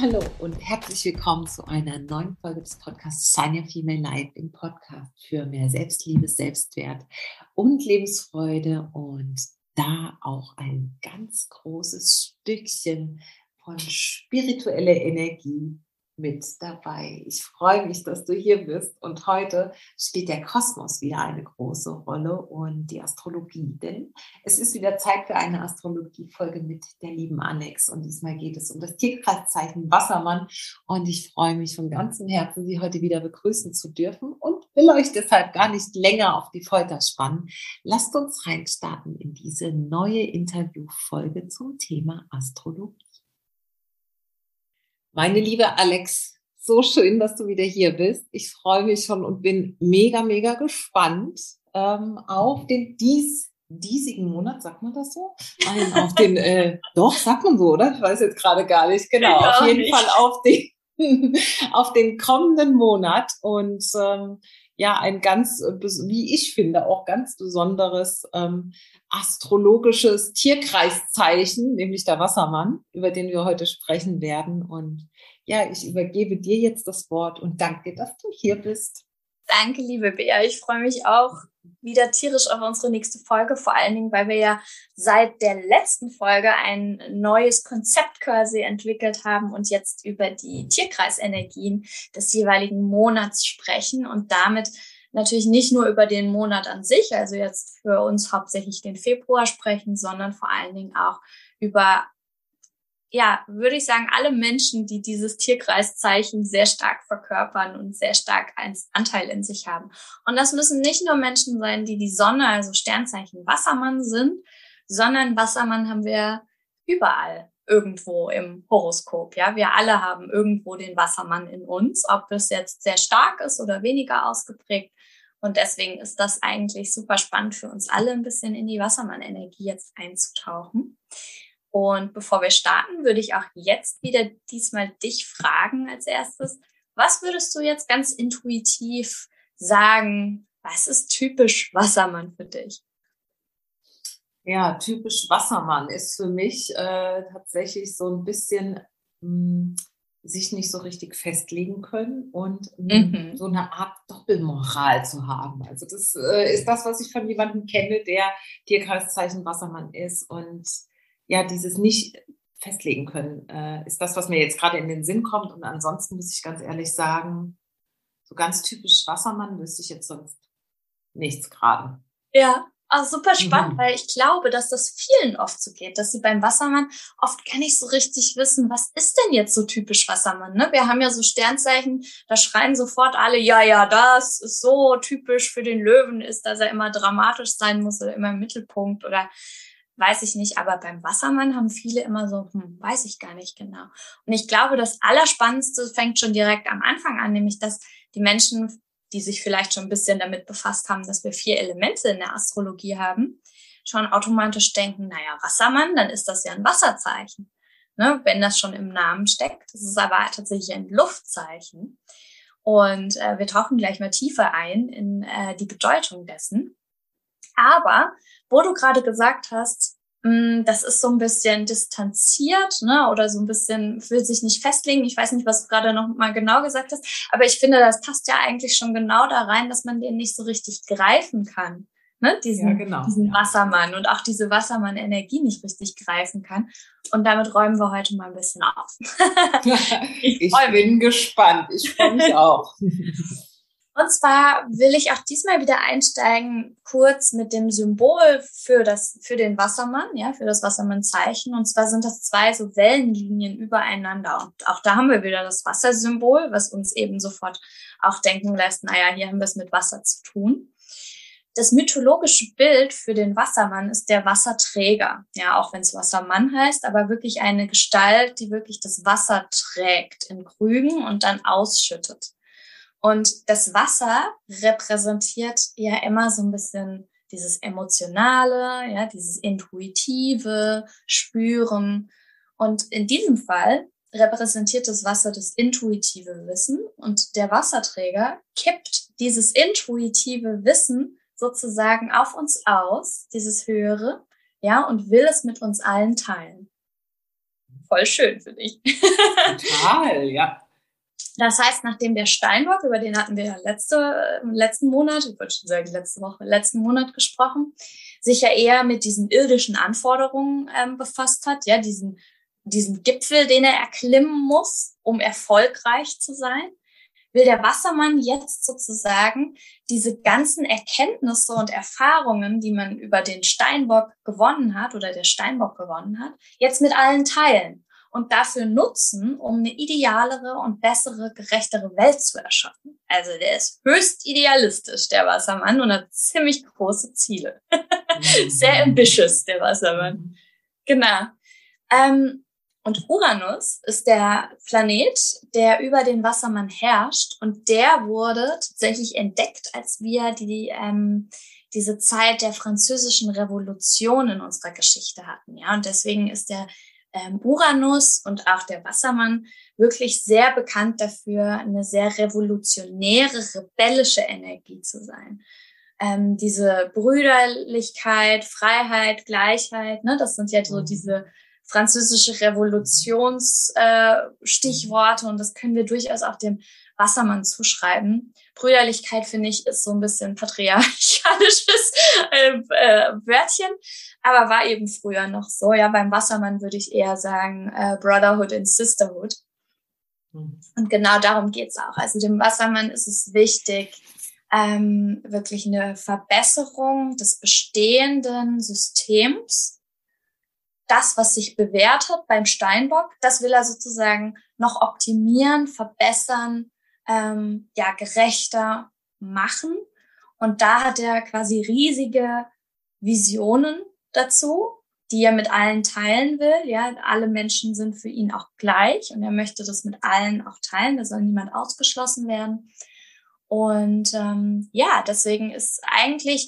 Hallo und herzlich willkommen zu einer neuen Folge des Podcasts Your Female Life im Podcast für mehr Selbstliebe, Selbstwert und Lebensfreude. Und da auch ein ganz großes Stückchen von spiritueller Energie mit dabei. Ich freue mich, dass du hier bist und heute spielt der Kosmos wieder eine große Rolle und die Astrologie, denn es ist wieder Zeit für eine Astrologie-Folge mit der lieben Alex und diesmal geht es um das Tierkreiszeichen Wassermann und ich freue mich von ganzem Herzen, Sie heute wieder begrüßen zu dürfen und will euch deshalb gar nicht länger auf die Folter spannen. Lasst uns reinstarten in diese neue Interviewfolge zum Thema Astrologie. Meine liebe Alex, so schön, dass du wieder hier bist. Ich freue mich schon und bin mega, mega gespannt ähm, auf den dies, diesigen Monat, sagt man das so? Nein, auf den, äh, doch, sagt man so, oder? Ich weiß jetzt gerade gar nicht. Genau, auf jeden nicht. Fall auf den, auf den kommenden Monat und ähm, ja, ein ganz, wie ich finde, auch ganz besonderes ähm, astrologisches Tierkreiszeichen, nämlich der Wassermann, über den wir heute sprechen werden. Und ja, ich übergebe dir jetzt das Wort und danke, dass du hier bist. Danke, liebe Bea. Ich freue mich auch wieder tierisch auf unsere nächste Folge, vor allen Dingen, weil wir ja seit der letzten Folge ein neues Konzept quasi entwickelt haben und jetzt über die Tierkreisenergien des jeweiligen Monats sprechen und damit natürlich nicht nur über den Monat an sich, also jetzt für uns hauptsächlich den Februar sprechen, sondern vor allen Dingen auch über, ja, würde ich sagen, alle Menschen, die dieses Tierkreiszeichen sehr stark verkörpern und sehr stark einen Anteil in sich haben. Und das müssen nicht nur Menschen sein, die die Sonne, also Sternzeichen Wassermann sind, sondern Wassermann haben wir überall irgendwo im Horoskop. Ja, wir alle haben irgendwo den Wassermann in uns, ob es jetzt sehr stark ist oder weniger ausgeprägt. Und deswegen ist das eigentlich super spannend für uns alle, ein bisschen in die Wassermann-Energie jetzt einzutauchen. Und bevor wir starten, würde ich auch jetzt wieder diesmal dich fragen als erstes. Was würdest du jetzt ganz intuitiv sagen? Was ist typisch Wassermann für dich? Ja, typisch Wassermann ist für mich äh, tatsächlich so ein bisschen mh, hm, sich nicht so richtig festlegen können und hm, mhm. so eine Art Doppelmoral zu haben. Also das äh, ist das, was ich von jemandem kenne, der Tierkreiszeichen Wassermann ist und ja, dieses nicht festlegen können, äh, ist das, was mir jetzt gerade in den Sinn kommt. Und ansonsten muss ich ganz ehrlich sagen, so ganz typisch Wassermann wüsste ich jetzt sonst nichts gerade. Ja, Oh, super spannend, mhm. weil ich glaube, dass das vielen oft so geht, dass sie beim Wassermann oft gar nicht so richtig wissen, was ist denn jetzt so typisch Wassermann? Ne? Wir haben ja so Sternzeichen, da schreien sofort alle, ja, ja, das ist so typisch für den Löwen ist, dass er immer dramatisch sein muss oder immer im Mittelpunkt oder weiß ich nicht. Aber beim Wassermann haben viele immer so, hm, weiß ich gar nicht genau. Und ich glaube, das Allerspannendste fängt schon direkt am Anfang an, nämlich dass die Menschen die sich vielleicht schon ein bisschen damit befasst haben, dass wir vier Elemente in der Astrologie haben, schon automatisch denken, naja, Wassermann, dann ist das ja ein Wasserzeichen. Ne, wenn das schon im Namen steckt. Das ist aber tatsächlich ein Luftzeichen. Und äh, wir tauchen gleich mal tiefer ein in äh, die Bedeutung dessen. Aber wo du gerade gesagt hast, Mm, das ist so ein bisschen distanziert, ne, oder so ein bisschen will sich nicht festlegen. Ich weiß nicht, was du gerade noch mal genau gesagt hast, aber ich finde, das passt ja eigentlich schon genau da rein, dass man den nicht so richtig greifen kann, ne, diesen, ja, genau. diesen Wassermann und auch diese Wassermann-Energie nicht richtig greifen kann. Und damit räumen wir heute mal ein bisschen auf. ich, ich bin gespannt. Ich freue mich auch. Und zwar will ich auch diesmal wieder einsteigen, kurz mit dem Symbol für das, für den Wassermann, ja, für das Wassermannzeichen. Und zwar sind das zwei so Wellenlinien übereinander. Und auch da haben wir wieder das Wassersymbol, was uns eben sofort auch denken lässt, naja, hier haben wir es mit Wasser zu tun. Das mythologische Bild für den Wassermann ist der Wasserträger. Ja, auch wenn es Wassermann heißt, aber wirklich eine Gestalt, die wirklich das Wasser trägt in Krügen und dann ausschüttet. Und das Wasser repräsentiert ja immer so ein bisschen dieses Emotionale, ja, dieses Intuitive, Spüren. Und in diesem Fall repräsentiert das Wasser das intuitive Wissen und der Wasserträger kippt dieses intuitive Wissen sozusagen auf uns aus, dieses höhere, ja, und will es mit uns allen teilen. voll schön für dich. Total, ja. Das heißt, nachdem der Steinbock, über den hatten wir ja letzte, letzten Monat, ich wollte schon sagen letzte Woche, letzten Monat gesprochen, sich ja eher mit diesen irdischen Anforderungen ähm, befasst hat, ja, diesen, diesen Gipfel, den er erklimmen muss, um erfolgreich zu sein, will der Wassermann jetzt sozusagen diese ganzen Erkenntnisse und Erfahrungen, die man über den Steinbock gewonnen hat oder der Steinbock gewonnen hat, jetzt mit allen teilen und dafür nutzen, um eine idealere und bessere, gerechtere Welt zu erschaffen. Also der ist höchst idealistisch, der Wassermann, und hat ziemlich große Ziele. Sehr ambitious, der Wassermann. Genau. Ähm, und Uranus ist der Planet, der über den Wassermann herrscht. Und der wurde tatsächlich entdeckt, als wir die, ähm, diese Zeit der französischen Revolution in unserer Geschichte hatten. Ja, und deswegen ist der ähm, Uranus und auch der Wassermann wirklich sehr bekannt dafür, eine sehr revolutionäre, rebellische Energie zu sein. Ähm, diese Brüderlichkeit, Freiheit, Gleichheit, ne, das sind ja so mhm. diese französische Revolutionsstichworte äh, und das können wir durchaus auch dem Wassermann zuschreiben. Brüderlichkeit, finde ich, ist so ein bisschen patriarchalisches äh, äh, Wörtchen, aber war eben früher noch so. Ja, beim Wassermann würde ich eher sagen äh, Brotherhood and Sisterhood. Mhm. Und genau darum geht's auch. Also dem Wassermann ist es wichtig, ähm, wirklich eine Verbesserung des bestehenden Systems. Das, was sich bewährt hat beim Steinbock, das will er sozusagen noch optimieren, verbessern, ähm, ja, gerechter machen. Und da hat er quasi riesige Visionen dazu, die er mit allen teilen will. Ja, alle Menschen sind für ihn auch gleich und er möchte das mit allen auch teilen. Da soll niemand ausgeschlossen werden. Und ähm, ja, deswegen ist eigentlich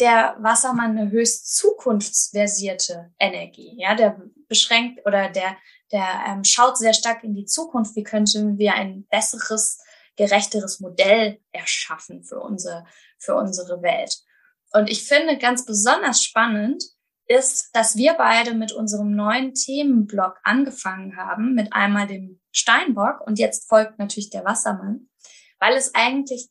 der Wassermann eine höchst zukunftsversierte Energie. Ja, der beschränkt oder der der ähm, schaut sehr stark in die Zukunft. Wie könnten wir ein besseres, gerechteres Modell erschaffen für unsere für unsere Welt? Und ich finde ganz besonders spannend, ist, dass wir beide mit unserem neuen Themenblock angefangen haben, mit einmal dem Steinbock und jetzt folgt natürlich der Wassermann, weil es eigentlich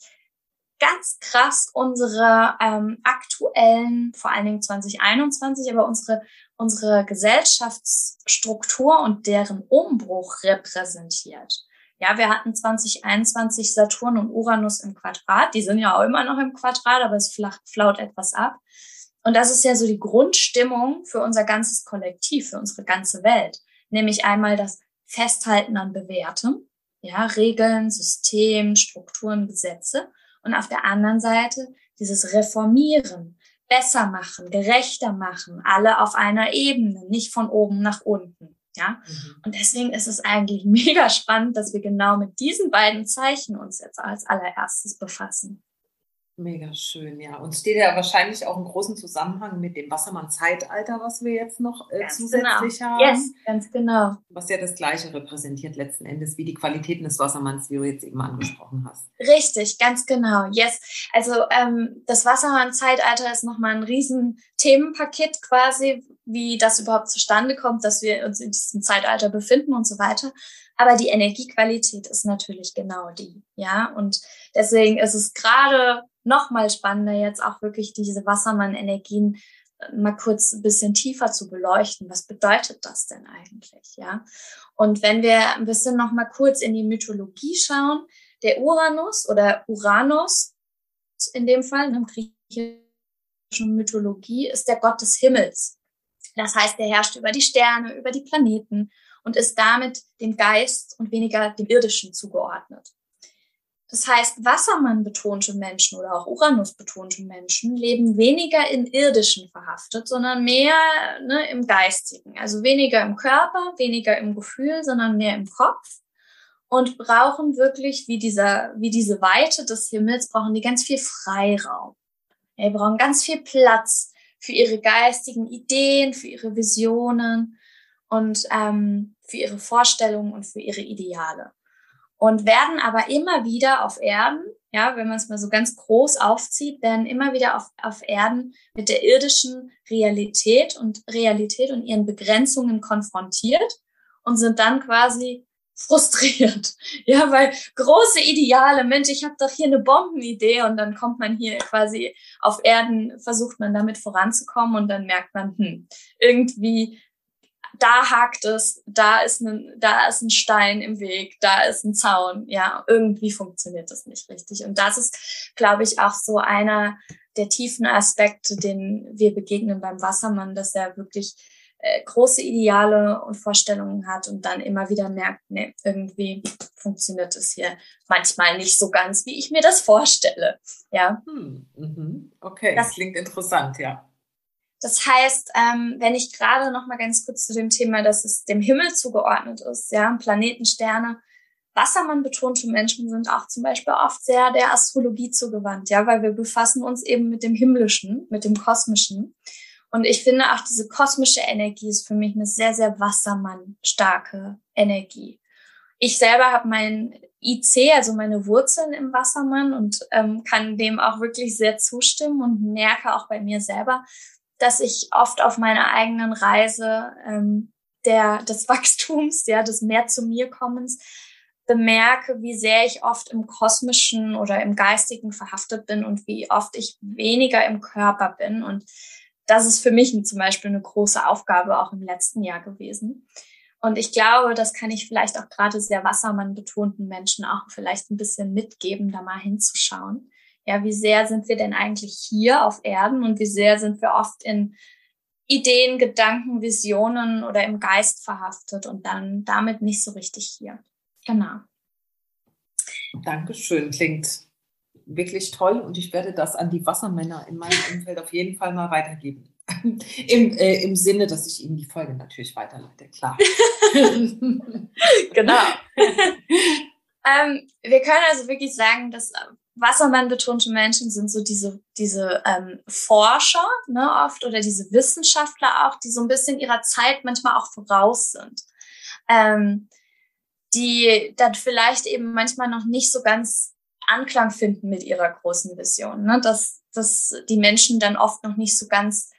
ganz krass unsere ähm, aktuellen, vor allen Dingen 2021, aber unsere, unsere Gesellschaftsstruktur und deren Umbruch repräsentiert. Ja, wir hatten 2021 Saturn und Uranus im Quadrat. Die sind ja auch immer noch im Quadrat, aber es flaut etwas ab. Und das ist ja so die Grundstimmung für unser ganzes Kollektiv, für unsere ganze Welt. Nämlich einmal das Festhalten an Bewährtem, ja, Regeln, System, Strukturen, Gesetze. Und auf der anderen Seite dieses Reformieren, besser machen, gerechter machen, alle auf einer Ebene, nicht von oben nach unten. Ja, mhm. und deswegen ist es eigentlich mega spannend, dass wir genau mit diesen beiden Zeichen uns jetzt als allererstes befassen. Mega schön, ja. Und steht ja wahrscheinlich auch im großen Zusammenhang mit dem Wassermann-Zeitalter, was wir jetzt noch äh, zusätzlich genau. haben. Yes, ganz genau. Was ja das Gleiche repräsentiert letzten Endes, wie die Qualitäten des Wassermanns, wie du jetzt eben angesprochen hast. Richtig, ganz genau. Yes. Also ähm, das Wassermann-Zeitalter ist nochmal ein riesen Themenpaket quasi, wie das überhaupt zustande kommt, dass wir uns in diesem Zeitalter befinden und so weiter. Aber die Energiequalität ist natürlich genau die, ja. Und deswegen ist es gerade noch mal spannender, jetzt auch wirklich diese Wassermann-Energien äh, mal kurz ein bisschen tiefer zu beleuchten. Was bedeutet das denn eigentlich, ja? Und wenn wir ein bisschen noch mal kurz in die Mythologie schauen, der Uranus oder Uranus in dem Fall, in der griechischen Mythologie, ist der Gott des Himmels. Das heißt, er herrscht über die Sterne, über die Planeten und ist damit dem Geist und weniger dem Irdischen zugeordnet. Das heißt, Wassermann betonte Menschen oder auch Uranus betonte Menschen leben weniger im Irdischen verhaftet, sondern mehr ne, im Geistigen. Also weniger im Körper, weniger im Gefühl, sondern mehr im Kopf und brauchen wirklich wie dieser, wie diese Weite des Himmels, brauchen die ganz viel Freiraum. Die brauchen ganz viel Platz für ihre geistigen Ideen, für ihre Visionen und ähm, für ihre Vorstellungen und für ihre Ideale. Und werden aber immer wieder auf Erden, ja, wenn man es mal so ganz groß aufzieht, werden immer wieder auf, auf Erden mit der irdischen Realität und Realität und ihren Begrenzungen konfrontiert und sind dann quasi frustriert. Ja, weil große Ideale, Mensch, ich habe doch hier eine Bombenidee und dann kommt man hier quasi auf Erden, versucht man damit voranzukommen und dann merkt man, hm, irgendwie da hakt es, da ist ein, da ist ein Stein im Weg, da ist ein Zaun. Ja, irgendwie funktioniert das nicht richtig. Und das ist, glaube ich, auch so einer der tiefen Aspekte, den wir begegnen beim Wassermann, dass er wirklich äh, große Ideale und Vorstellungen hat und dann immer wieder merkt, nee, irgendwie funktioniert es hier manchmal nicht so ganz, wie ich mir das vorstelle. Ja. Hm, mhm. Okay, das klingt interessant, ja. Das heißt, ähm, wenn ich gerade noch mal ganz kurz zu dem Thema, dass es dem Himmel zugeordnet ist, ja, Planeten, Sterne, Wassermann betonte Menschen sind auch zum Beispiel oft sehr der Astrologie zugewandt, ja, weil wir befassen uns eben mit dem Himmlischen, mit dem Kosmischen. Und ich finde auch diese kosmische Energie ist für mich eine sehr, sehr Wassermann-starke Energie. Ich selber habe mein IC, also meine Wurzeln im Wassermann und ähm, kann dem auch wirklich sehr zustimmen und merke auch bei mir selber, dass ich oft auf meiner eigenen Reise ähm, der, des Wachstums, ja, des mehr zu mir kommens, bemerke, wie sehr ich oft im Kosmischen oder im Geistigen verhaftet bin und wie oft ich weniger im Körper bin. Und das ist für mich zum Beispiel eine große Aufgabe auch im letzten Jahr gewesen. Und ich glaube, das kann ich vielleicht auch gerade sehr Wassermann betonten Menschen auch vielleicht ein bisschen mitgeben, da mal hinzuschauen. Ja, wie sehr sind wir denn eigentlich hier auf Erden und wie sehr sind wir oft in Ideen, Gedanken, Visionen oder im Geist verhaftet und dann damit nicht so richtig hier. Genau. Dankeschön. Klingt wirklich toll und ich werde das an die Wassermänner in meinem Umfeld auf jeden Fall mal weitergeben. Im, äh, Im Sinne, dass ich ihnen die Folge natürlich weiterleite, klar. genau. ähm, wir können also wirklich sagen, dass Wassermann betonte Menschen sind so diese, diese ähm, Forscher, ne, oft, oder diese Wissenschaftler auch, die so ein bisschen ihrer Zeit manchmal auch voraus sind. Ähm, die dann vielleicht eben manchmal noch nicht so ganz Anklang finden mit ihrer großen Vision, ne? dass, dass die Menschen dann oft noch nicht so ganz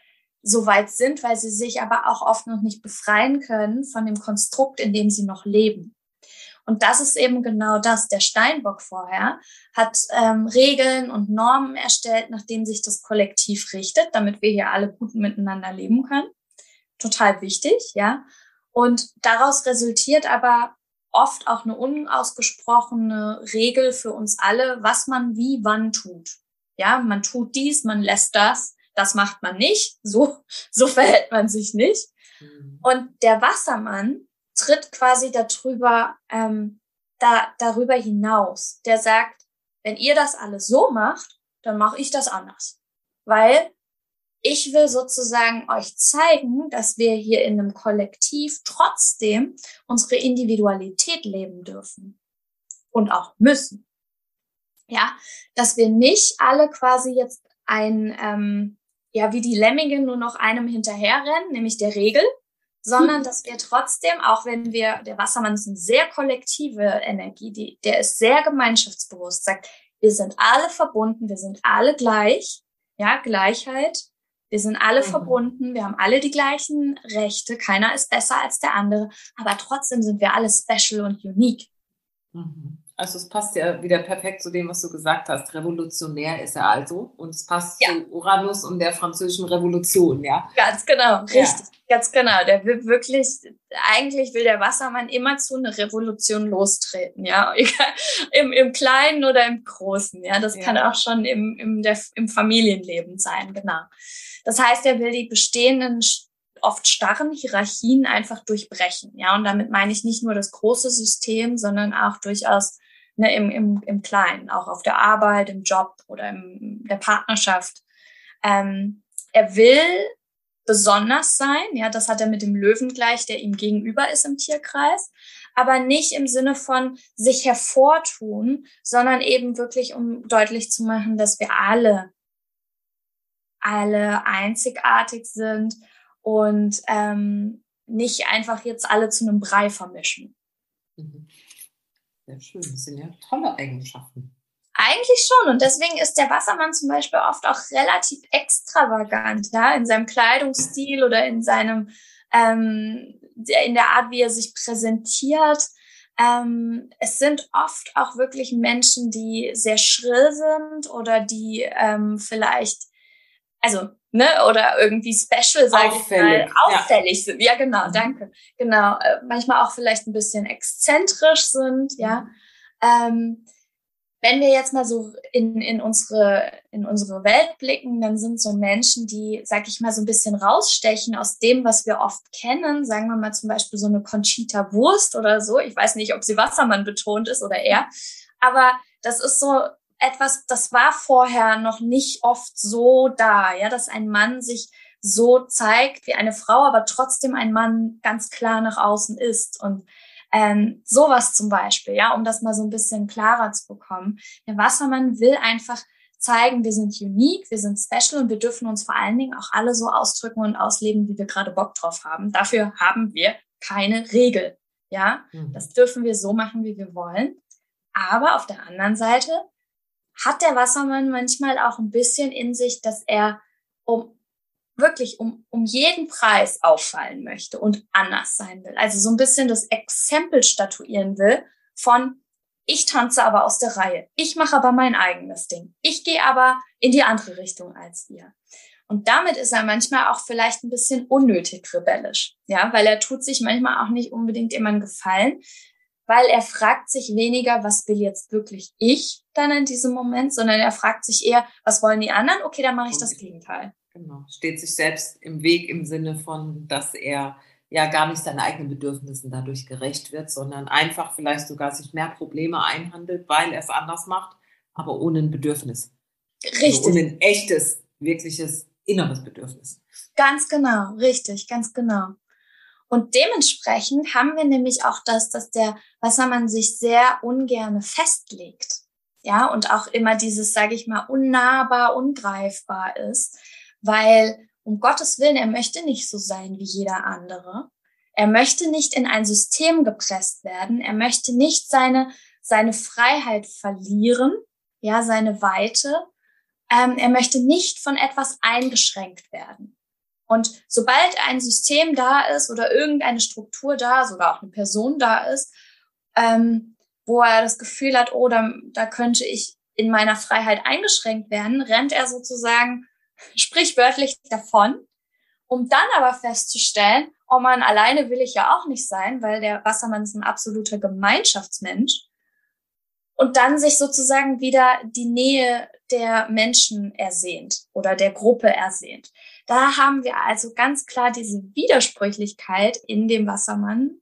so weit sind, weil sie sich aber auch oft noch nicht befreien können von dem Konstrukt, in dem sie noch leben. Und das ist eben genau das. Der Steinbock vorher hat ähm, Regeln und Normen erstellt, nach denen sich das Kollektiv richtet, damit wir hier alle gut miteinander leben können. Total wichtig, ja. Und daraus resultiert aber oft auch eine unausgesprochene Regel für uns alle, was man wie wann tut. Ja, man tut dies, man lässt das, das macht man nicht, so, so verhält man sich nicht. Mhm. Und der Wassermann tritt quasi darüber, ähm, da, darüber hinaus. Der sagt, wenn ihr das alles so macht, dann mache ich das anders. Weil ich will sozusagen euch zeigen, dass wir hier in einem Kollektiv trotzdem unsere Individualität leben dürfen und auch müssen. Ja, dass wir nicht alle quasi jetzt ein, ähm, ja, wie die Lemminge nur noch einem hinterherrennen, nämlich der Regel, sondern dass wir trotzdem, auch wenn wir, der Wassermann ist eine sehr kollektive Energie, die, der ist sehr gemeinschaftsbewusst, sagt, wir sind alle verbunden, wir sind alle gleich, ja, Gleichheit, wir sind alle mhm. verbunden, wir haben alle die gleichen Rechte, keiner ist besser als der andere, aber trotzdem sind wir alle special und unique. Mhm. Also es passt ja wieder perfekt zu dem, was du gesagt hast. Revolutionär ist er also und es passt ja. zu Uranus und der französischen Revolution, ja? Ganz genau, richtig, ja. ganz genau. Der will wirklich, eigentlich will der Wassermann immer zu einer Revolution lostreten, ja, Im, im Kleinen oder im Großen, ja. Das ja. kann auch schon im, im, der, im Familienleben sein, genau. Das heißt, er will die bestehenden oft starren Hierarchien einfach durchbrechen. Ja, und damit meine ich nicht nur das große System, sondern auch durchaus ne, im, im, im Kleinen, auch auf der Arbeit, im Job oder in der Partnerschaft. Ähm, er will besonders sein, ja, das hat er mit dem Löwen gleich, der ihm gegenüber ist im Tierkreis, aber nicht im Sinne von sich hervortun, sondern eben wirklich, um deutlich zu machen, dass wir alle alle einzigartig sind und ähm, nicht einfach jetzt alle zu einem Brei vermischen. Mhm. Sehr schön, das sind ja tolle Eigenschaften. Eigentlich schon. Und deswegen ist der Wassermann zum Beispiel oft auch relativ extravagant, ja, in seinem Kleidungsstil oder in seinem ähm, in der Art, wie er sich präsentiert. Ähm, es sind oft auch wirklich Menschen, die sehr schrill sind oder die ähm, vielleicht, also, ne, oder irgendwie special, sage ich mal, auffällig ja. sind. Ja, genau, mhm. danke. Genau, äh, manchmal auch vielleicht ein bisschen exzentrisch sind, ja. Mhm. Ähm, wenn wir jetzt mal so in, in, unsere, in unsere Welt blicken, dann sind so Menschen, die, sag ich mal, so ein bisschen rausstechen aus dem, was wir oft kennen. Sagen wir mal zum Beispiel so eine Conchita Wurst oder so. Ich weiß nicht, ob sie Wassermann betont ist oder er. Aber das ist so etwas, das war vorher noch nicht oft so da, ja, dass ein Mann sich so zeigt wie eine Frau, aber trotzdem ein Mann ganz klar nach außen ist. Und ähm, sowas zum Beispiel, ja, um das mal so ein bisschen klarer zu bekommen. Der Wassermann will einfach zeigen, wir sind unique, wir sind special und wir dürfen uns vor allen Dingen auch alle so ausdrücken und ausleben, wie wir gerade Bock drauf haben. Dafür haben wir keine Regel. Ja, mhm. das dürfen wir so machen, wie wir wollen. Aber auf der anderen Seite hat der Wassermann manchmal auch ein bisschen in sich, dass er um wirklich um, um jeden Preis auffallen möchte und anders sein will. Also so ein bisschen das Exempel statuieren will von ich tanze aber aus der Reihe. Ich mache aber mein eigenes Ding. Ich gehe aber in die andere Richtung als ihr. Und damit ist er manchmal auch vielleicht ein bisschen unnötig rebellisch. Ja, weil er tut sich manchmal auch nicht unbedingt immer einen Gefallen, weil er fragt sich weniger, was will jetzt wirklich ich dann in diesem Moment, sondern er fragt sich eher, was wollen die anderen? Okay, dann mache ich das Gegenteil. Genau, steht sich selbst im Weg im Sinne von, dass er ja gar nicht seinen eigenen Bedürfnissen dadurch gerecht wird, sondern einfach vielleicht sogar sich mehr Probleme einhandelt, weil er es anders macht, aber ohne ein Bedürfnis. Also richtig. Also ohne ein echtes, wirkliches inneres Bedürfnis. Ganz genau, richtig, ganz genau. Und dementsprechend haben wir nämlich auch das, dass der Wassermann sich sehr ungerne festlegt. Ja, und auch immer dieses, sage ich mal, unnahbar, ungreifbar ist weil um Gottes Willen, er möchte nicht so sein wie jeder andere. Er möchte nicht in ein System gepresst werden. Er möchte nicht seine, seine Freiheit verlieren, ja, seine Weite. Ähm, er möchte nicht von etwas eingeschränkt werden. Und sobald ein System da ist oder irgendeine Struktur da, sogar auch eine Person da ist, ähm, wo er das Gefühl hat, oh, da, da könnte ich in meiner Freiheit eingeschränkt werden, rennt er sozusagen sprichwörtlich davon, um dann aber festzustellen, oh man, alleine will ich ja auch nicht sein, weil der Wassermann ist ein absoluter Gemeinschaftsmensch. Und dann sich sozusagen wieder die Nähe der Menschen ersehnt oder der Gruppe ersehnt. Da haben wir also ganz klar diese Widersprüchlichkeit in dem Wassermann,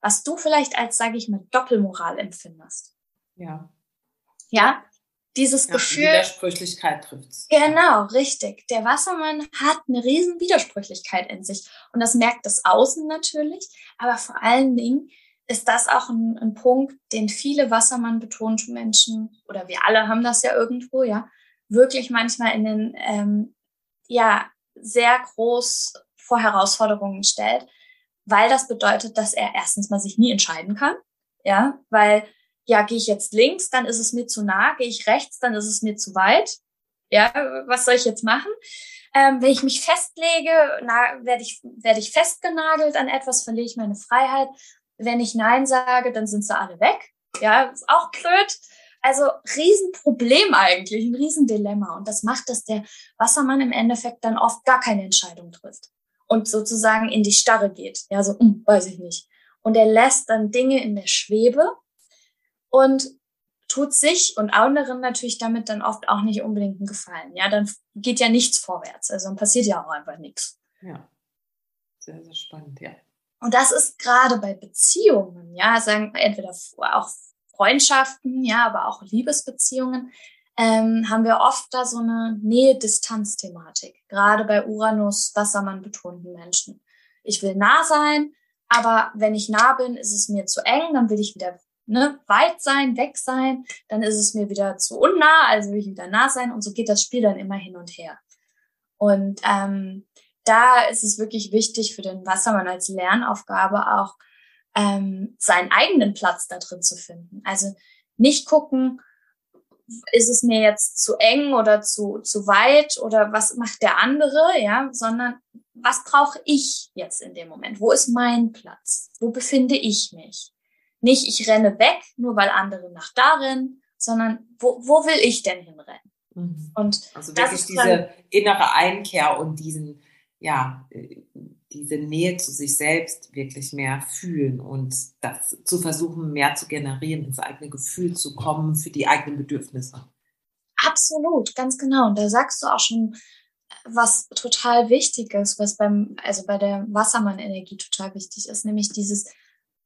was du vielleicht als, sage ich mal, Doppelmoral empfindest. Ja. Ja, dieses ja, Gefühl. Die Widersprüchlichkeit trifft's. Genau, richtig. Der Wassermann hat eine riesen Widersprüchlichkeit in sich. Und das merkt das Außen natürlich. Aber vor allen Dingen ist das auch ein, ein Punkt, den viele Wassermann betonte Menschen, oder wir alle haben das ja irgendwo, ja, wirklich manchmal in den, ähm, ja, sehr groß vor Herausforderungen stellt, weil das bedeutet, dass er erstens mal sich nie entscheiden kann, ja, weil ja, gehe ich jetzt links, dann ist es mir zu nah, gehe ich rechts, dann ist es mir zu weit. Ja, was soll ich jetzt machen? Ähm, wenn ich mich festlege, werde ich, werde ich festgenagelt an etwas, verliere ich meine Freiheit. Wenn ich Nein sage, dann sind sie alle weg. Ja, ist auch blöd. Also Riesenproblem eigentlich, ein Riesendilemma. Und das macht, dass der Wassermann im Endeffekt dann oft gar keine Entscheidung trifft und sozusagen in die Starre geht. Ja, so, hm, weiß ich nicht. Und er lässt dann Dinge in der Schwebe und tut sich und anderen natürlich damit dann oft auch nicht unbedingt einen Gefallen. Ja, dann geht ja nichts vorwärts. Also dann passiert ja auch einfach nichts. Ja. Sehr, sehr spannend, ja. Und das ist gerade bei Beziehungen, ja, sagen entweder auch Freundschaften, ja, aber auch Liebesbeziehungen, ähm, haben wir oft da so eine Nähe-Distanz-Thematik. Gerade bei Uranus, Wassermann betonten Menschen. Ich will nah sein, aber wenn ich nah bin, ist es mir zu eng, dann will ich wieder ne, weit sein, weg sein, dann ist es mir wieder zu unnah, also will ich wieder nah sein und so geht das Spiel dann immer hin und her. Und ähm, da ist es wirklich wichtig für den Wassermann als Lernaufgabe auch ähm, seinen eigenen Platz da drin zu finden. Also nicht gucken, ist es mir jetzt zu eng oder zu, zu weit oder was macht der andere, ja, sondern was brauche ich jetzt in dem Moment? Wo ist mein Platz? Wo befinde ich mich? Nicht, ich renne weg, nur weil andere nach da rennen, sondern wo, wo will ich denn hinrennen? Mhm. Und also wirklich diese innere Einkehr und diesen, ja, äh, diese Nähe zu sich selbst wirklich mehr fühlen und das zu versuchen, mehr zu generieren, ins eigene Gefühl zu kommen für die eigenen Bedürfnisse. Absolut, ganz genau. Und da sagst du auch schon was total wichtig ist, was beim, also bei der Wassermann-Energie total wichtig ist, nämlich dieses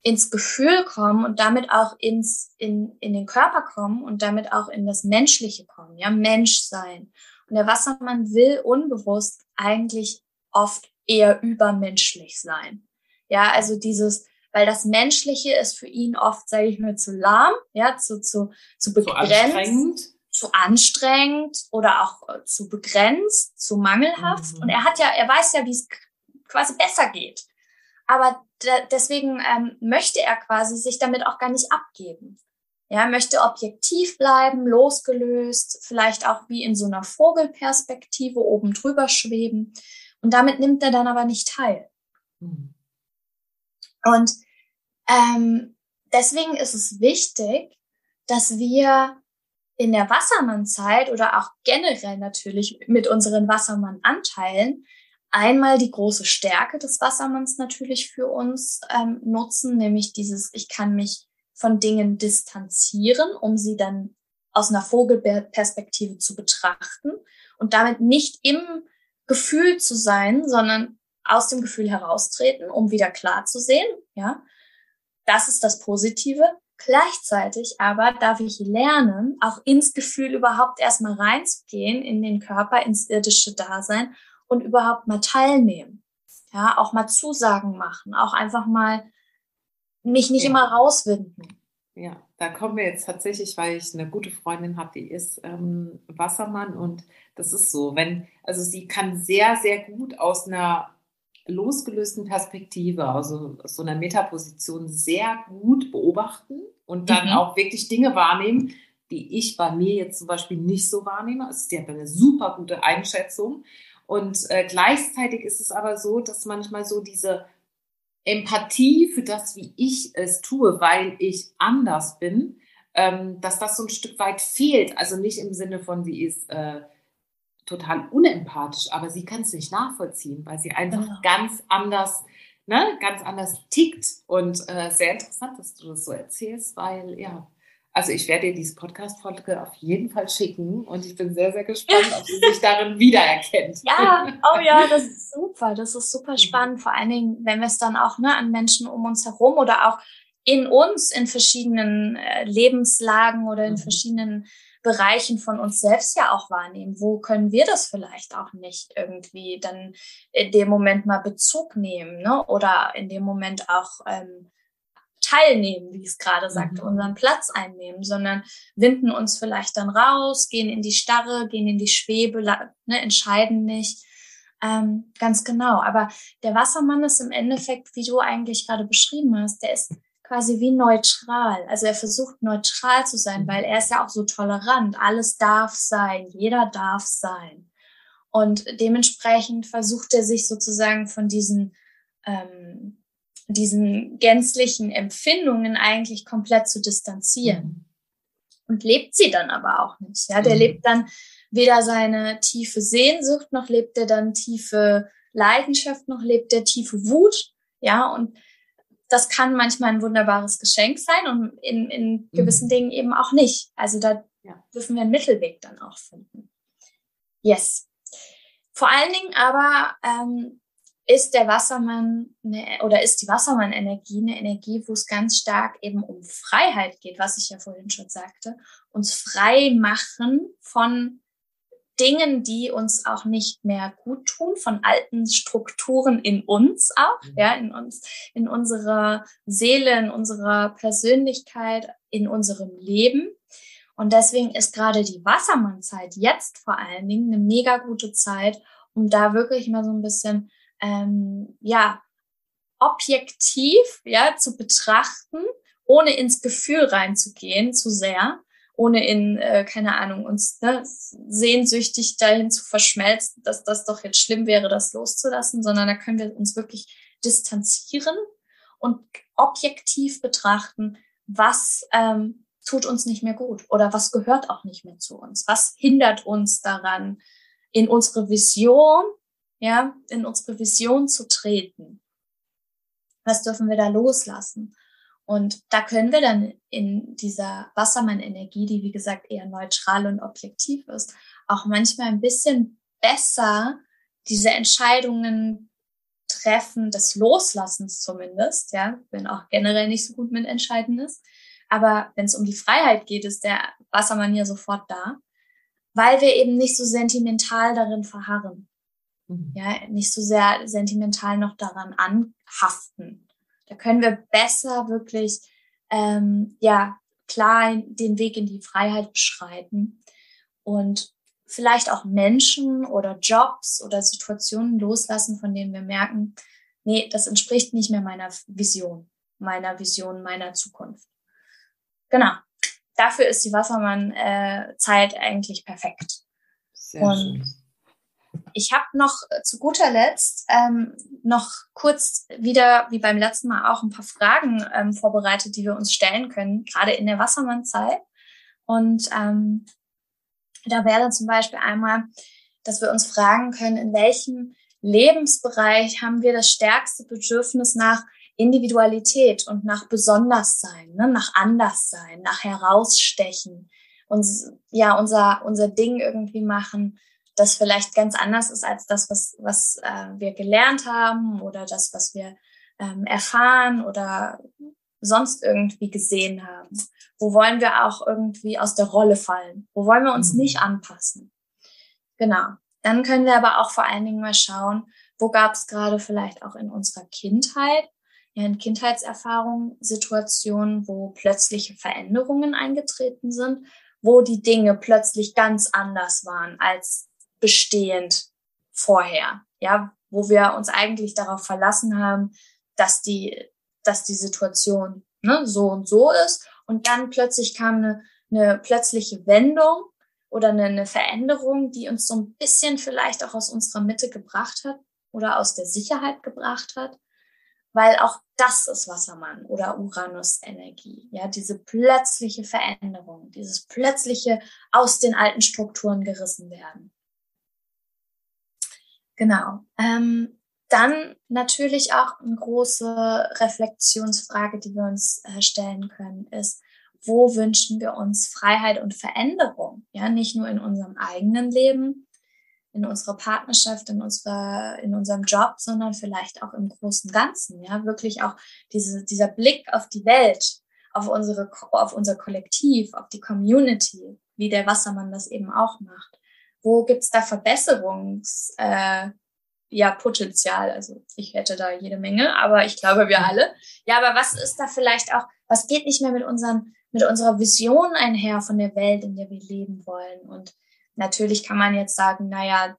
ins Gefühl kommen und damit auch ins, in, in den Körper kommen und damit auch in das Menschliche kommen, ja, Mensch sein. Und der Wassermann will unbewusst eigentlich oft eher übermenschlich sein. Ja, also dieses, weil das Menschliche ist für ihn oft, sage ich mal, zu lahm, ja, zu, zu, zu begrenzt zu anstrengend oder auch äh, zu begrenzt, zu mangelhaft. Mhm. Und er hat ja, er weiß ja, wie es quasi besser geht. Aber deswegen ähm, möchte er quasi sich damit auch gar nicht abgeben. Ja, möchte objektiv bleiben, losgelöst, vielleicht auch wie in so einer Vogelperspektive oben drüber schweben. Und damit nimmt er dann aber nicht teil. Mhm. Und ähm, deswegen ist es wichtig, dass wir in der Wassermannzeit oder auch generell natürlich mit unseren Wassermann-Anteilen einmal die große Stärke des Wassermanns natürlich für uns ähm, nutzen, nämlich dieses, ich kann mich von Dingen distanzieren, um sie dann aus einer Vogelperspektive zu betrachten und damit nicht im Gefühl zu sein, sondern aus dem Gefühl heraustreten, um wieder klar zu sehen, ja. Das ist das Positive. Gleichzeitig aber darf ich lernen, auch ins Gefühl überhaupt erstmal reinzugehen, in den Körper, ins irdische Dasein und überhaupt mal teilnehmen. Ja, auch mal Zusagen machen, auch einfach mal mich nicht ja. immer rauswinden. Ja, da kommen wir jetzt tatsächlich, weil ich eine gute Freundin habe, die ist ähm, Wassermann und das ist so, wenn, also sie kann sehr, sehr gut aus einer losgelösten Perspektive, also aus so einer Metaposition sehr gut beobachten und dann mhm. auch wirklich Dinge wahrnehmen, die ich bei mir jetzt zum Beispiel nicht so wahrnehme. Also sie hat eine super gute Einschätzung. Und äh, gleichzeitig ist es aber so, dass manchmal so diese Empathie für das, wie ich es tue, weil ich anders bin, ähm, dass das so ein Stück weit fehlt. Also nicht im Sinne von, sie ist äh, total unempathisch, aber sie kann es nicht nachvollziehen, weil sie einfach genau. ganz anders, ne, ganz anders tickt. Und äh, sehr interessant, dass du das so erzählst, weil ja, also ich werde dir diese Podcast-Folge auf jeden Fall schicken und ich bin sehr, sehr gespannt, ob sie sich darin wiedererkennt. Ja, oh ja, das ist super, das ist super mhm. spannend. Vor allen Dingen, wenn wir es dann auch ne, an Menschen um uns herum oder auch in uns in verschiedenen äh, Lebenslagen oder in mhm. verschiedenen Bereichen von uns selbst ja auch wahrnehmen. Wo können wir das vielleicht auch nicht irgendwie dann in dem Moment mal Bezug nehmen ne? oder in dem Moment auch ähm, teilnehmen, wie ich es gerade sagte, mhm. unseren Platz einnehmen, sondern winden uns vielleicht dann raus, gehen in die Starre, gehen in die Schwebe, ne, entscheiden nicht. Ähm, ganz genau. Aber der Wassermann ist im Endeffekt, wie du eigentlich gerade beschrieben hast, der ist quasi wie neutral. Also er versucht neutral zu sein, weil er ist ja auch so tolerant. Alles darf sein, jeder darf sein. Und dementsprechend versucht er sich sozusagen von diesen, ähm, diesen gänzlichen Empfindungen eigentlich komplett zu distanzieren. Mhm. Und lebt sie dann aber auch nicht. Ja, der mhm. lebt dann weder seine tiefe Sehnsucht, noch lebt er dann tiefe Leidenschaft, noch lebt er tiefe Wut. Ja, und das kann manchmal ein wunderbares Geschenk sein und in, in gewissen mhm. Dingen eben auch nicht. Also da ja. dürfen wir einen Mittelweg dann auch finden. Yes. Vor allen Dingen aber ähm, ist der Wassermann eine, oder ist die Wassermann-Energie eine Energie, wo es ganz stark eben um Freiheit geht, was ich ja vorhin schon sagte, uns frei machen von Dingen, die uns auch nicht mehr gut tun, von alten Strukturen in uns auch, mhm. ja, in uns, in unserer Seele, in unserer Persönlichkeit, in unserem Leben. Und deswegen ist gerade die Wassermannzeit jetzt vor allen Dingen eine mega gute Zeit, um da wirklich mal so ein bisschen, ähm, ja, objektiv, ja, zu betrachten, ohne ins Gefühl reinzugehen zu sehr ohne in, äh, keine Ahnung, uns ne, sehnsüchtig dahin zu verschmelzen, dass das doch jetzt schlimm wäre, das loszulassen, sondern da können wir uns wirklich distanzieren und objektiv betrachten, was ähm, tut uns nicht mehr gut oder was gehört auch nicht mehr zu uns, was hindert uns daran, in unsere Vision, ja, in unsere Vision zu treten. Was dürfen wir da loslassen? Und da können wir dann in dieser Wassermann-Energie, die wie gesagt eher neutral und objektiv ist, auch manchmal ein bisschen besser diese Entscheidungen treffen, des Loslassens zumindest, ja, wenn auch generell nicht so gut mit Entscheiden ist. Aber wenn es um die Freiheit geht, ist der Wassermann ja sofort da, weil wir eben nicht so sentimental darin verharren. Mhm. Ja, nicht so sehr sentimental noch daran anhaften. Da können wir besser wirklich, ähm, ja, klar den Weg in die Freiheit beschreiten und vielleicht auch Menschen oder Jobs oder Situationen loslassen, von denen wir merken, nee, das entspricht nicht mehr meiner Vision, meiner Vision, meiner Zukunft. Genau. Dafür ist die Wassermann-Zeit äh, eigentlich perfekt. Sehr Und schön. Ich habe noch äh, zu guter Letzt ähm, noch kurz wieder, wie beim letzten Mal auch, ein paar Fragen ähm, vorbereitet, die wir uns stellen können, gerade in der Wassermann-Zeit. Und ähm, da wäre dann zum Beispiel einmal, dass wir uns fragen können, in welchem Lebensbereich haben wir das stärkste Bedürfnis nach Individualität und nach Besonderssein, ne, nach Anderssein, nach Herausstechen und ja unser unser Ding irgendwie machen, das vielleicht ganz anders ist als das, was was äh, wir gelernt haben oder das, was wir ähm, erfahren oder sonst irgendwie gesehen haben. Wo wollen wir auch irgendwie aus der Rolle fallen? Wo wollen wir uns mhm. nicht anpassen? Genau. Dann können wir aber auch vor allen Dingen mal schauen, wo gab es gerade vielleicht auch in unserer Kindheit ja in Kindheitserfahrungen Situationen, wo plötzliche Veränderungen eingetreten sind, wo die Dinge plötzlich ganz anders waren als bestehend vorher. Ja, wo wir uns eigentlich darauf verlassen haben, dass die, dass die Situation ne, so und so ist. Und dann plötzlich kam eine, eine plötzliche Wendung oder eine, eine Veränderung, die uns so ein bisschen vielleicht auch aus unserer Mitte gebracht hat oder aus der Sicherheit gebracht hat weil auch das ist Wassermann oder Uranus-Energie. Ja, diese plötzliche Veränderung, dieses plötzliche aus den alten Strukturen gerissen werden. Genau. Ähm, dann natürlich auch eine große Reflexionsfrage, die wir uns äh, stellen können, ist, wo wünschen wir uns Freiheit und Veränderung? Ja, nicht nur in unserem eigenen Leben, in unserer Partnerschaft, in unserer, in unserem Job, sondern vielleicht auch im großen Ganzen, ja, wirklich auch diese, dieser Blick auf die Welt, auf unsere, auf unser Kollektiv, auf die Community, wie der Wassermann das eben auch macht. Wo gibt's da Verbesserungs, äh, ja, Potenzial? Also ich hätte da jede Menge, aber ich glaube wir alle. Ja, aber was ist da vielleicht auch, was geht nicht mehr mit unseren, mit unserer Vision einher von der Welt, in der wir leben wollen? Und Natürlich kann man jetzt sagen, naja,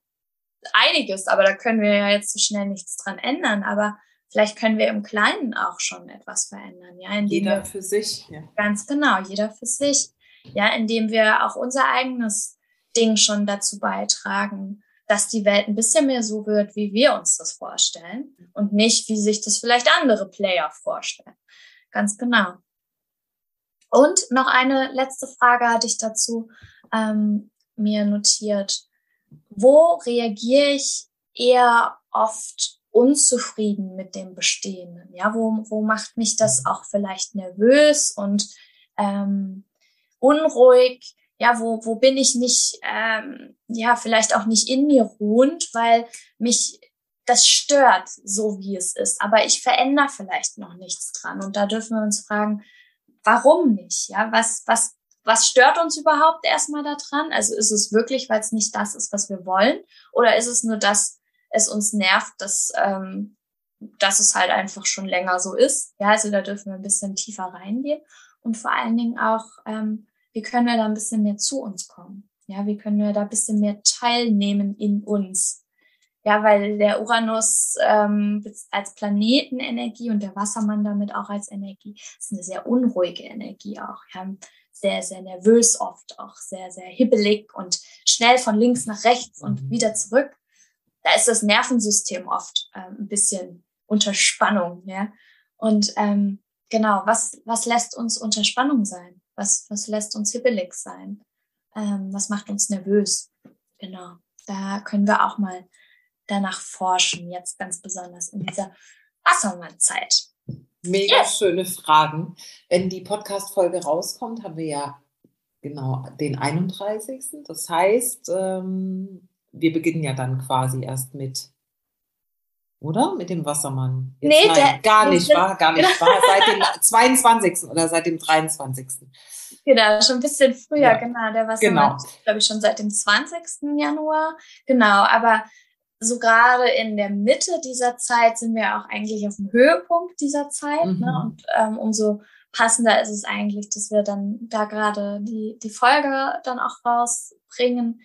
einiges, aber da können wir ja jetzt so schnell nichts dran ändern. Aber vielleicht können wir im Kleinen auch schon etwas verändern. Ja, indem jeder wir, für sich. Ja. Ganz genau, jeder für sich. Ja, indem wir auch unser eigenes Ding schon dazu beitragen, dass die Welt ein bisschen mehr so wird, wie wir uns das vorstellen und nicht, wie sich das vielleicht andere Player vorstellen. Ganz genau. Und noch eine letzte Frage hatte ich dazu. Ähm, mir notiert, wo reagiere ich eher oft unzufrieden mit dem Bestehenden? Ja, wo, wo macht mich das auch vielleicht nervös und ähm, unruhig? Ja, wo, wo bin ich nicht, ähm, ja, vielleicht auch nicht in mir ruhend, weil mich das stört, so wie es ist. Aber ich verändere vielleicht noch nichts dran. Und da dürfen wir uns fragen, warum nicht? Ja, was, was was stört uns überhaupt erstmal daran? Also ist es wirklich, weil es nicht das ist, was wir wollen? Oder ist es nur, dass es uns nervt, dass, ähm, dass es halt einfach schon länger so ist? Ja, also da dürfen wir ein bisschen tiefer reingehen. Und vor allen Dingen auch, ähm, wie können wir da ein bisschen mehr zu uns kommen? Ja, wie können wir da ein bisschen mehr teilnehmen in uns? Ja, weil der Uranus ähm, als Planetenenergie und der Wassermann damit auch als Energie ist eine sehr unruhige Energie auch. Ja sehr, sehr nervös oft, auch sehr, sehr hibbelig und schnell von links nach rechts und mhm. wieder zurück. Da ist das Nervensystem oft ähm, ein bisschen unter Spannung, ja. Und ähm, genau, was, was lässt uns unter Spannung sein? Was, was lässt uns hibbelig sein? Ähm, was macht uns nervös? Genau, da können wir auch mal danach forschen, jetzt ganz besonders in dieser Wassermann-Zeit. Mega yes. schöne Fragen. Wenn die Podcast-Folge rauskommt, haben wir ja genau den 31. Das heißt, ähm, wir beginnen ja dann quasi erst mit, oder? Mit dem Wassermann. Jetzt nee, nein, der, gar nicht, war gar nicht, war seit dem 22. oder seit dem 23. Genau, schon ein bisschen früher, ja. genau. Der Wassermann, genau. glaube ich, schon seit dem 20. Januar. Genau, aber so gerade in der Mitte dieser Zeit sind wir auch eigentlich auf dem Höhepunkt dieser Zeit. Ne? Mhm. Ne? Und ähm, umso passender ist es eigentlich, dass wir dann da gerade die, die Folge dann auch rausbringen,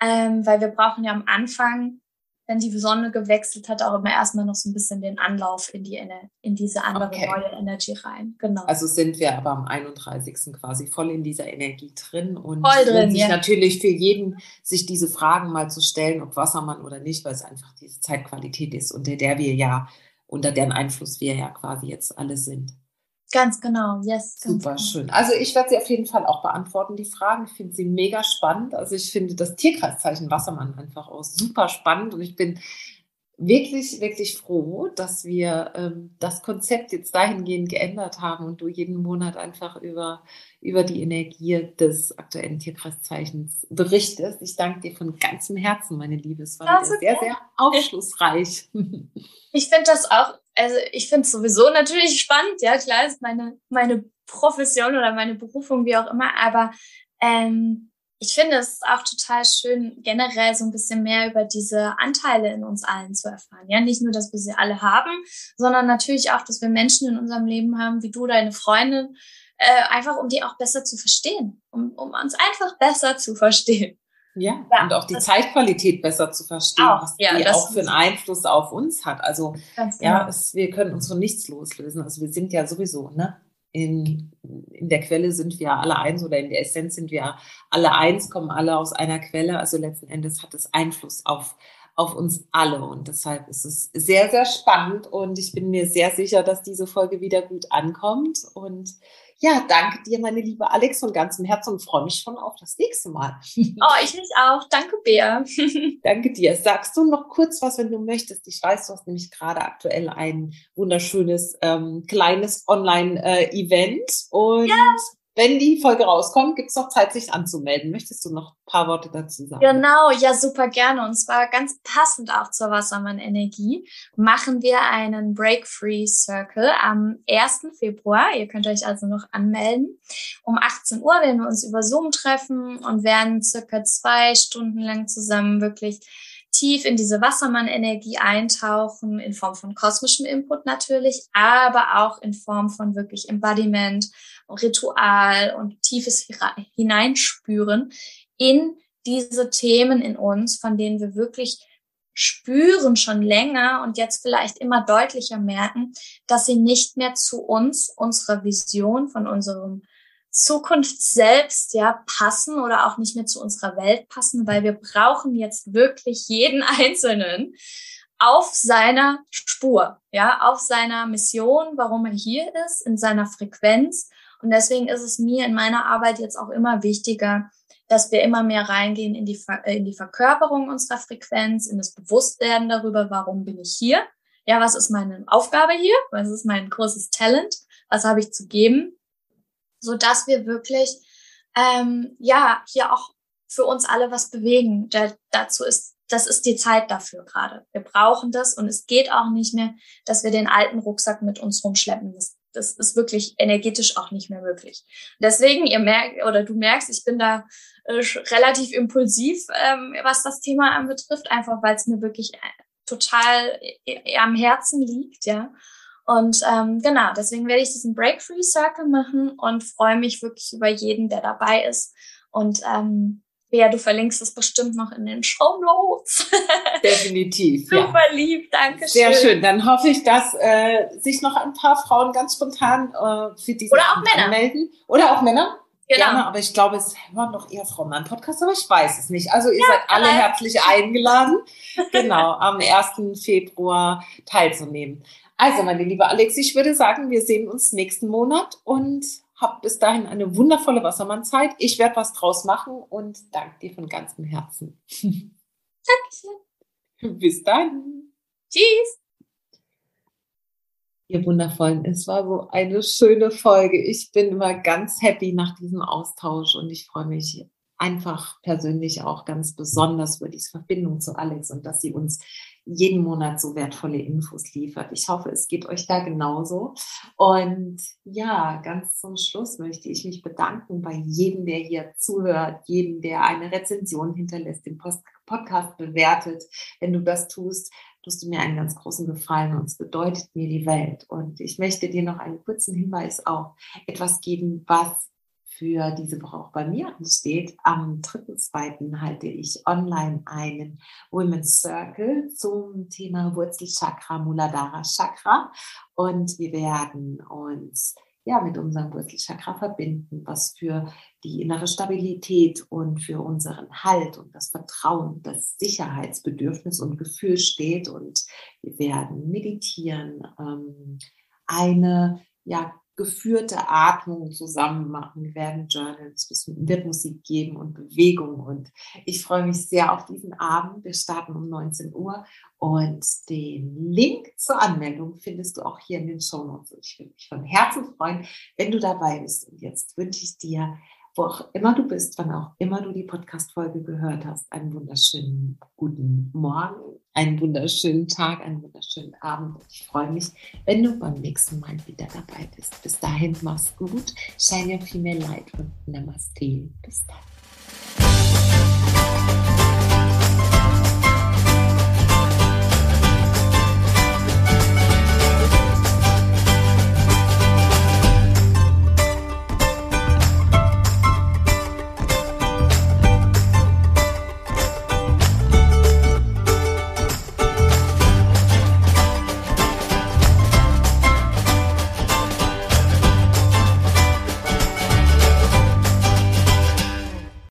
ähm, weil wir brauchen ja am Anfang wenn die Sonne gewechselt hat, auch immer erstmal noch so ein bisschen den Anlauf in, die, in diese andere okay. neue Energie rein. Genau. Also sind wir aber am 31. quasi voll in dieser Energie drin und voll drin, sich ja. natürlich für jeden, sich diese Fragen mal zu stellen, ob Wassermann oder nicht, weil es einfach diese Zeitqualität ist, unter der wir ja, unter deren Einfluss wir ja quasi jetzt alle sind. Ganz genau, yes. Super genau. schön. Also ich werde sie auf jeden Fall auch beantworten, die Fragen. Ich finde sie mega spannend. Also ich finde das Tierkreiszeichen Wassermann einfach auch super spannend und ich bin wirklich, wirklich froh, dass wir ähm, das Konzept jetzt dahingehend geändert haben und du jeden Monat einfach über, über die Energie des aktuellen Tierkreiszeichens berichtest. Ich danke dir von ganzem Herzen, meine Liebe. Es war sehr, sehr aufschlussreich. Ich finde das auch also ich finde es sowieso natürlich spannend, ja klar, ist meine, meine Profession oder meine Berufung, wie auch immer, aber ähm, ich finde es auch total schön, generell so ein bisschen mehr über diese Anteile in uns allen zu erfahren. Ja, nicht nur, dass wir sie alle haben, sondern natürlich auch, dass wir Menschen in unserem Leben haben, wie du, deine Freundin, äh, einfach um die auch besser zu verstehen, um, um uns einfach besser zu verstehen. Ja, ja, und auch die Zeitqualität besser zu verstehen, auch, was ja, die auch für einen Einfluss auf uns hat. Also genau. ja, es, wir können uns von nichts loslösen. Also wir sind ja sowieso, ne? In, in der Quelle sind wir alle eins oder in der Essenz sind wir alle eins, kommen alle aus einer Quelle. Also letzten Endes hat es Einfluss auf, auf uns alle. Und deshalb ist es sehr, sehr spannend. Und ich bin mir sehr sicher, dass diese Folge wieder gut ankommt. Und ja, danke dir, meine liebe Alex, von ganzem Herzen und freue mich schon auf das nächste Mal. Oh, ich mich auch. Danke, Bea. danke dir. Sagst du noch kurz was, wenn du möchtest? Ich weiß, du hast nämlich gerade aktuell ein wunderschönes ähm, kleines Online-Event äh, und ja wenn die Folge rauskommt, gibt es noch Zeit, sich anzumelden. Möchtest du noch ein paar Worte dazu sagen? Genau, ja, super gerne. Und zwar ganz passend auch zur Wassermann-Energie machen wir einen Break-Free Circle am 1. Februar. Ihr könnt euch also noch anmelden. Um 18 Uhr werden wir uns über Zoom treffen und werden circa zwei Stunden lang zusammen wirklich tief in diese Wassermann-Energie eintauchen, in Form von kosmischem Input natürlich, aber auch in Form von wirklich Embodiment, Ritual und tiefes Hineinspüren in diese Themen in uns, von denen wir wirklich spüren schon länger und jetzt vielleicht immer deutlicher merken, dass sie nicht mehr zu uns, unserer Vision von unserem Zukunft selbst ja passen oder auch nicht mehr zu unserer Welt passen, weil wir brauchen jetzt wirklich jeden Einzelnen auf seiner Spur, ja, auf seiner Mission, warum er hier ist, in seiner Frequenz. Und deswegen ist es mir in meiner Arbeit jetzt auch immer wichtiger, dass wir immer mehr reingehen in die, äh, in die Verkörperung unserer Frequenz, in das Bewusstwerden darüber, warum bin ich hier? Ja, was ist meine Aufgabe hier? Was ist mein großes Talent? Was habe ich zu geben? So dass wir wirklich ähm, ja hier auch für uns alle was bewegen. Da, dazu ist das ist die Zeit dafür gerade. Wir brauchen das und es geht auch nicht mehr, dass wir den alten Rucksack mit uns rumschleppen. Das, das ist wirklich energetisch auch nicht mehr möglich. Deswegen, ihr merkt oder du merkst, ich bin da äh, relativ impulsiv, ähm, was das Thema anbetrifft, einfach weil es mir wirklich äh, total äh, am Herzen liegt, ja. Und ähm, genau, deswegen werde ich diesen Break-Free Circle machen und freue mich wirklich über jeden, der dabei ist. Und ähm, ja, du verlinkst es bestimmt noch in den Show Notes. Definitiv. Super ja. lieb, danke schön. Sehr schön. Dann hoffe ich, dass äh, sich noch ein paar Frauen ganz spontan äh, für diese Oder auch Männer. anmelden. Oder auch Männer. Genau. Gerne, aber ich glaube, es hören doch eher Frauen meinen Podcast, aber ich weiß es nicht. Also ihr ja, seid alle herzlich eingeladen, genau, am 1. Februar teilzunehmen. Also, meine liebe Alex, ich würde sagen, wir sehen uns nächsten Monat und hab bis dahin eine wundervolle Wassermannzeit. Ich werde was draus machen und danke dir von ganzem Herzen. Dankeschön. Bis dann. Tschüss. Ihr Wundervollen, es war so eine schöne Folge. Ich bin immer ganz happy nach diesem Austausch und ich freue mich einfach persönlich auch ganz besonders über diese Verbindung zu Alex und dass sie uns jeden Monat so wertvolle Infos liefert. Ich hoffe, es geht euch da genauso. Und ja, ganz zum Schluss möchte ich mich bedanken bei jedem, der hier zuhört, jedem, der eine Rezension hinterlässt, den Post Podcast bewertet. Wenn du das tust, tust du mir einen ganz großen Gefallen und es bedeutet mir die Welt. Und ich möchte dir noch einen kurzen Hinweis auf etwas geben, was für diese Woche auch bei mir ansteht. Am 3.2. halte ich online einen Women's Circle zum Thema Wurzelchakra, Muladhara Chakra. Und wir werden uns ja, mit unserem Wurzelchakra verbinden, was für die innere Stabilität und für unseren Halt und das Vertrauen, das Sicherheitsbedürfnis und Gefühl steht. Und wir werden meditieren, ähm, eine ja, geführte Atmung zusammen machen. Wir werden Journals, es wird Musik geben und Bewegung. Und ich freue mich sehr auf diesen Abend. Wir starten um 19 Uhr und den Link zur Anmeldung findest du auch hier in den Show Notes. Ich würde mich von Herzen freuen, wenn du dabei bist. Und jetzt wünsche ich dir wo auch immer du bist, wann auch immer du die Podcast-Folge gehört hast, einen wunderschönen guten Morgen, einen wunderschönen Tag, einen wunderschönen Abend. Ich freue mich, wenn du beim nächsten Mal wieder dabei bist. Bis dahin, mach's gut. Shine your female light und Namaste. Bis dann.